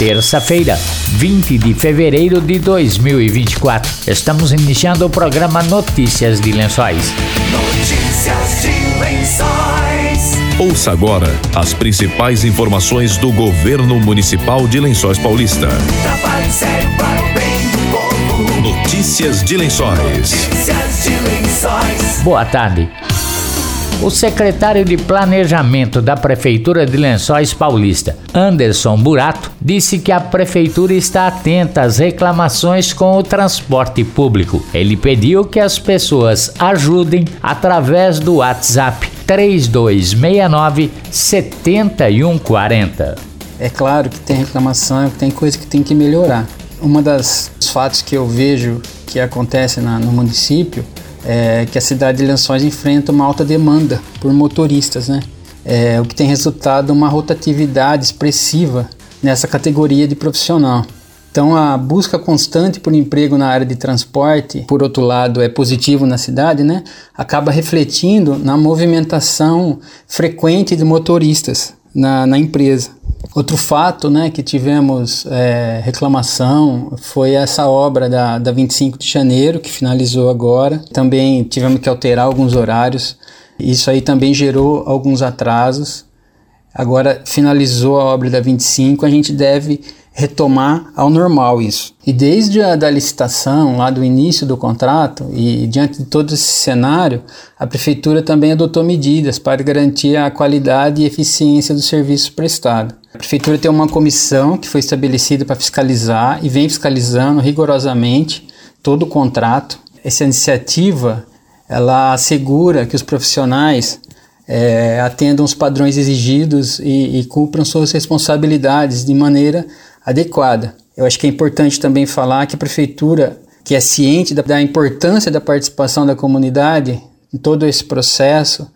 terça-feira, 20 de fevereiro de 2024. Estamos iniciando o programa Notícias de Lençóis. Notícias de Lençóis. Ouça agora as principais informações do governo municipal de Lençóis Paulista. Notícias de Lençóis. Notícias de Lençóis. Boa tarde. O secretário de Planejamento da Prefeitura de Lençóis Paulista, Anderson Burato, disse que a prefeitura está atenta às reclamações com o transporte público. Ele pediu que as pessoas ajudem através do WhatsApp 3269 7140. É claro que tem reclamação, que tem coisa que tem que melhorar. Uma das fatos que eu vejo que acontece na, no município é que a cidade de Lençóis enfrenta uma alta demanda por motoristas, né? É, o que tem resultado uma rotatividade expressiva nessa categoria de profissional. Então, a busca constante por emprego na área de transporte, por outro lado, é positivo na cidade, né? Acaba refletindo na movimentação frequente de motoristas na, na empresa. Outro fato né, que tivemos é, reclamação foi essa obra da, da 25 de janeiro, que finalizou agora. Também tivemos que alterar alguns horários. Isso aí também gerou alguns atrasos. Agora finalizou a obra da 25, a gente deve retomar ao normal isso. E desde a da licitação, lá do início do contrato, e diante de todo esse cenário, a prefeitura também adotou medidas para garantir a qualidade e eficiência do serviço prestado. A prefeitura tem uma comissão que foi estabelecida para fiscalizar e vem fiscalizando rigorosamente todo o contrato. Essa iniciativa ela assegura que os profissionais é, atendam os padrões exigidos e, e cumpram suas responsabilidades de maneira adequada. Eu acho que é importante também falar que a prefeitura, que é ciente da, da importância da participação da comunidade em todo esse processo,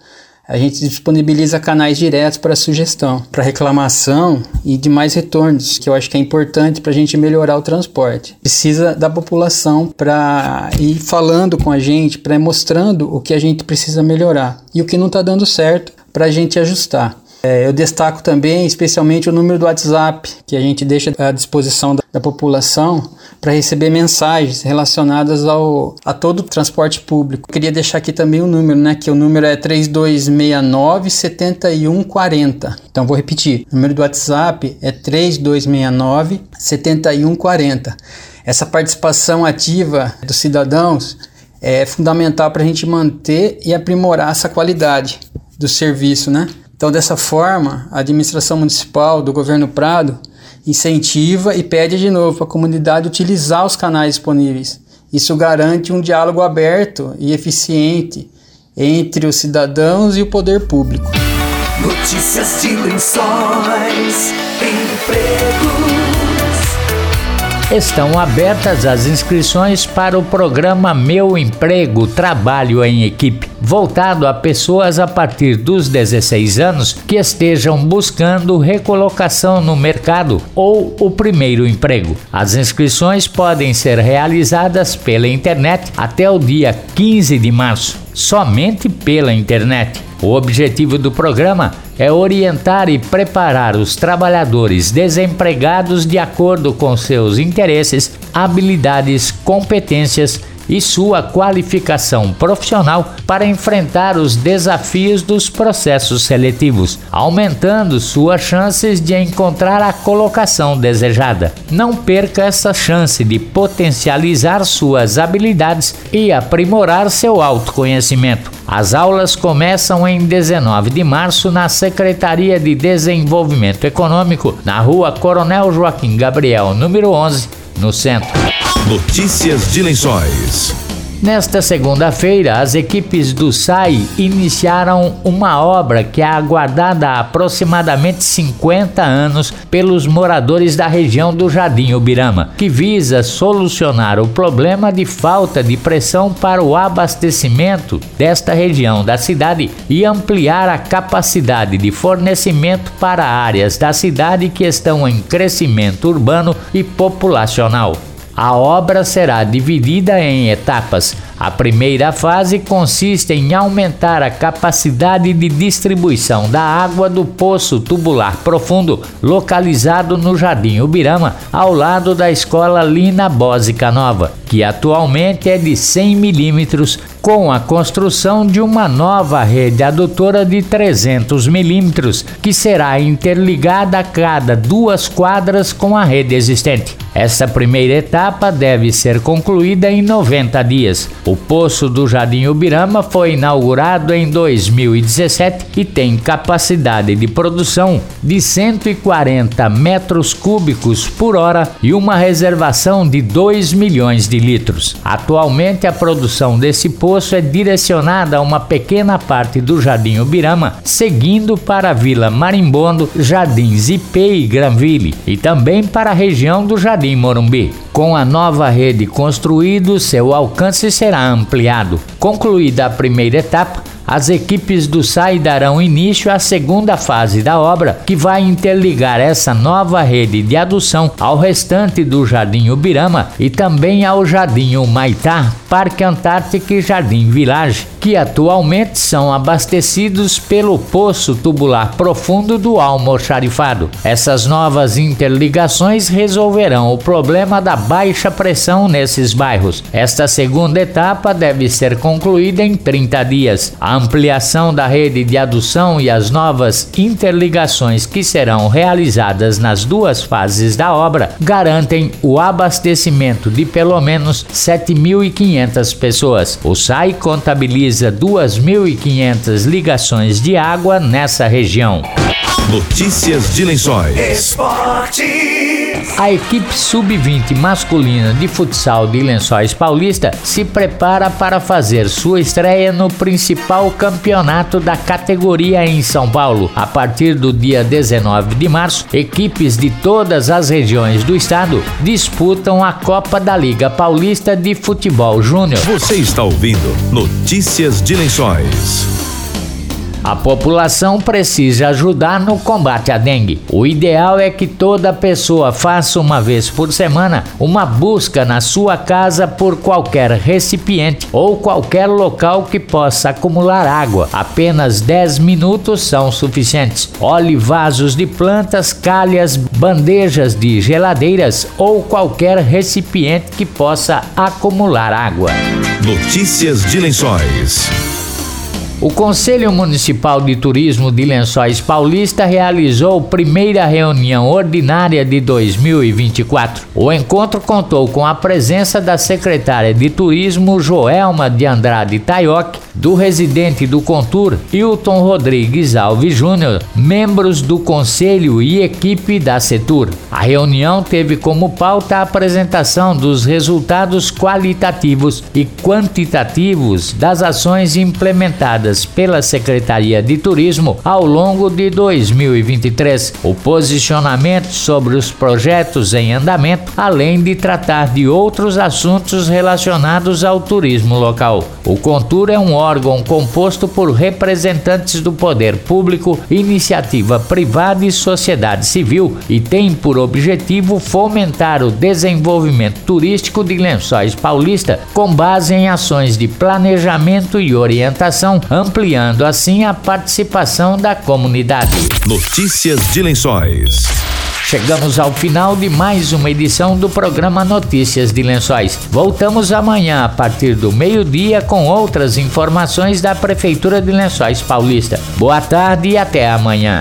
a gente disponibiliza canais diretos para sugestão, para reclamação e demais retornos, que eu acho que é importante para a gente melhorar o transporte. Precisa da população para ir falando com a gente, para ir mostrando o que a gente precisa melhorar e o que não está dando certo para a gente ajustar. É, eu destaco também, especialmente, o número do WhatsApp, que a gente deixa à disposição da, da população para receber mensagens relacionadas ao, a todo o transporte público. Queria deixar aqui também o número, né? Que o número é 3269 7140. Então vou repetir. O número do WhatsApp é 3269 7140. Essa participação ativa dos cidadãos é fundamental para a gente manter e aprimorar essa qualidade do serviço, né? Então, dessa forma, a administração municipal do governo Prado incentiva e pede de novo para a comunidade utilizar os canais disponíveis. Isso garante um diálogo aberto e eficiente entre os cidadãos e o poder público. Notícias de Lençóis. Empregos. Estão abertas as inscrições para o programa Meu Emprego Trabalho em Equipe, voltado a pessoas a partir dos 16 anos que estejam buscando recolocação no mercado ou o primeiro emprego. As inscrições podem ser realizadas pela internet até o dia 15 de março, somente pela internet. O objetivo do programa é orientar e preparar os trabalhadores desempregados de acordo com seus interesses, habilidades, competências e sua qualificação profissional para enfrentar os desafios dos processos seletivos, aumentando suas chances de encontrar a colocação desejada. Não perca essa chance de potencializar suas habilidades e aprimorar seu autoconhecimento. As aulas começam em 19 de março na Secretaria de Desenvolvimento Econômico, na rua Coronel Joaquim Gabriel, número 11, no centro. Notícias de Lençóis. Nesta segunda-feira, as equipes do SAI iniciaram uma obra que é aguardada há aproximadamente 50 anos pelos moradores da região do Jardim Ubirama, que visa solucionar o problema de falta de pressão para o abastecimento desta região da cidade e ampliar a capacidade de fornecimento para áreas da cidade que estão em crescimento urbano e populacional. A obra será dividida em etapas. A primeira fase consiste em aumentar a capacidade de distribuição da água do poço tubular profundo, localizado no Jardim Ubirama, ao lado da escola Lina Bósica Nova, que atualmente é de 100 milímetros, com a construção de uma nova rede adutora de 300 milímetros, que será interligada a cada duas quadras com a rede existente. Essa primeira etapa deve ser concluída em 90 dias. O poço do Jardim Ubirama foi inaugurado em 2017 e tem capacidade de produção de 140 metros cúbicos por hora e uma reservação de 2 milhões de litros. Atualmente, a produção desse poço é direcionada a uma pequena parte do Jardim Ubirama, seguindo para a Vila Marimbondo, Jardins IP e Granville, e também para a região do Jardim Jardim Morumbi. Com a nova rede construída, seu alcance será ampliado. Concluída a primeira etapa, as equipes do SAI darão início à segunda fase da obra, que vai interligar essa nova rede de adução ao restante do Jardim Ubirama e também ao Jardim Humaitá, Parque Antártico e Jardim Village, que atualmente são abastecidos pelo poço tubular profundo do almoxarifado. Essas novas interligações resolverão o problema da baixa pressão nesses bairros. Esta segunda etapa deve ser concluída em 30 dias. A ampliação da rede de adução e as novas interligações que serão realizadas nas duas fases da obra garantem o abastecimento de pelo menos 7.500 pessoas. O SAI contabiliza 2.500 ligações de água nessa região. Notícias de Lençóis. Esporte. A equipe sub-20 masculina de futsal de Lençóis Paulista se prepara para fazer sua estreia no principal campeonato da categoria em São Paulo. A partir do dia 19 de março, equipes de todas as regiões do estado disputam a Copa da Liga Paulista de Futebol Júnior. Você está ouvindo Notícias de Lençóis. A população precisa ajudar no combate à dengue. O ideal é que toda pessoa faça uma vez por semana uma busca na sua casa por qualquer recipiente ou qualquer local que possa acumular água. Apenas 10 minutos são suficientes. Olhe vasos de plantas, calhas, bandejas de geladeiras ou qualquer recipiente que possa acumular água. Notícias de Lençóis. O Conselho Municipal de Turismo de Lençóis Paulista realizou primeira reunião ordinária de 2024. O encontro contou com a presença da secretária de Turismo Joelma de Andrade Taioc, do residente do Contur Hilton Rodrigues Alves Júnior, membros do conselho e equipe da Setur. A reunião teve como pauta a apresentação dos resultados qualitativos e quantitativos das ações implementadas pela Secretaria de Turismo ao longo de 2023, o posicionamento sobre os projetos em andamento, além de tratar de outros assuntos relacionados ao turismo local. O Contur é um órgão composto por representantes do poder público, iniciativa privada e sociedade civil e tem por objetivo fomentar o desenvolvimento turístico de Lençóis Paulista com base em ações de planejamento e orientação ampliando assim a participação da comunidade. Notícias de Lençóis. Chegamos ao final de mais uma edição do programa Notícias de Lençóis. Voltamos amanhã a partir do meio-dia com outras informações da Prefeitura de Lençóis Paulista. Boa tarde e até amanhã.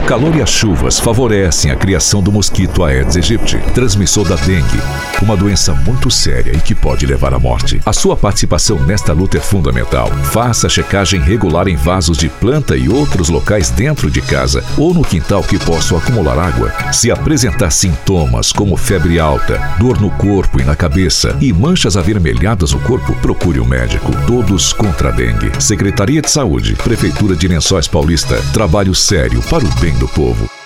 O calor e as chuvas favorecem a criação do mosquito Aedes aegypti, transmissor da dengue, uma doença muito séria e que pode levar à morte. A sua participação nesta luta é fundamental. Faça checagem regular em vasos de planta e outros locais dentro de casa ou no quintal que possam acumular água. Se apresentar sintomas como febre alta, dor no corpo e na cabeça e manchas avermelhadas no corpo, procure um médico. Todos contra a dengue. Secretaria de Saúde, Prefeitura de Lençóis Paulista. Trabalho sério para o bem do povo.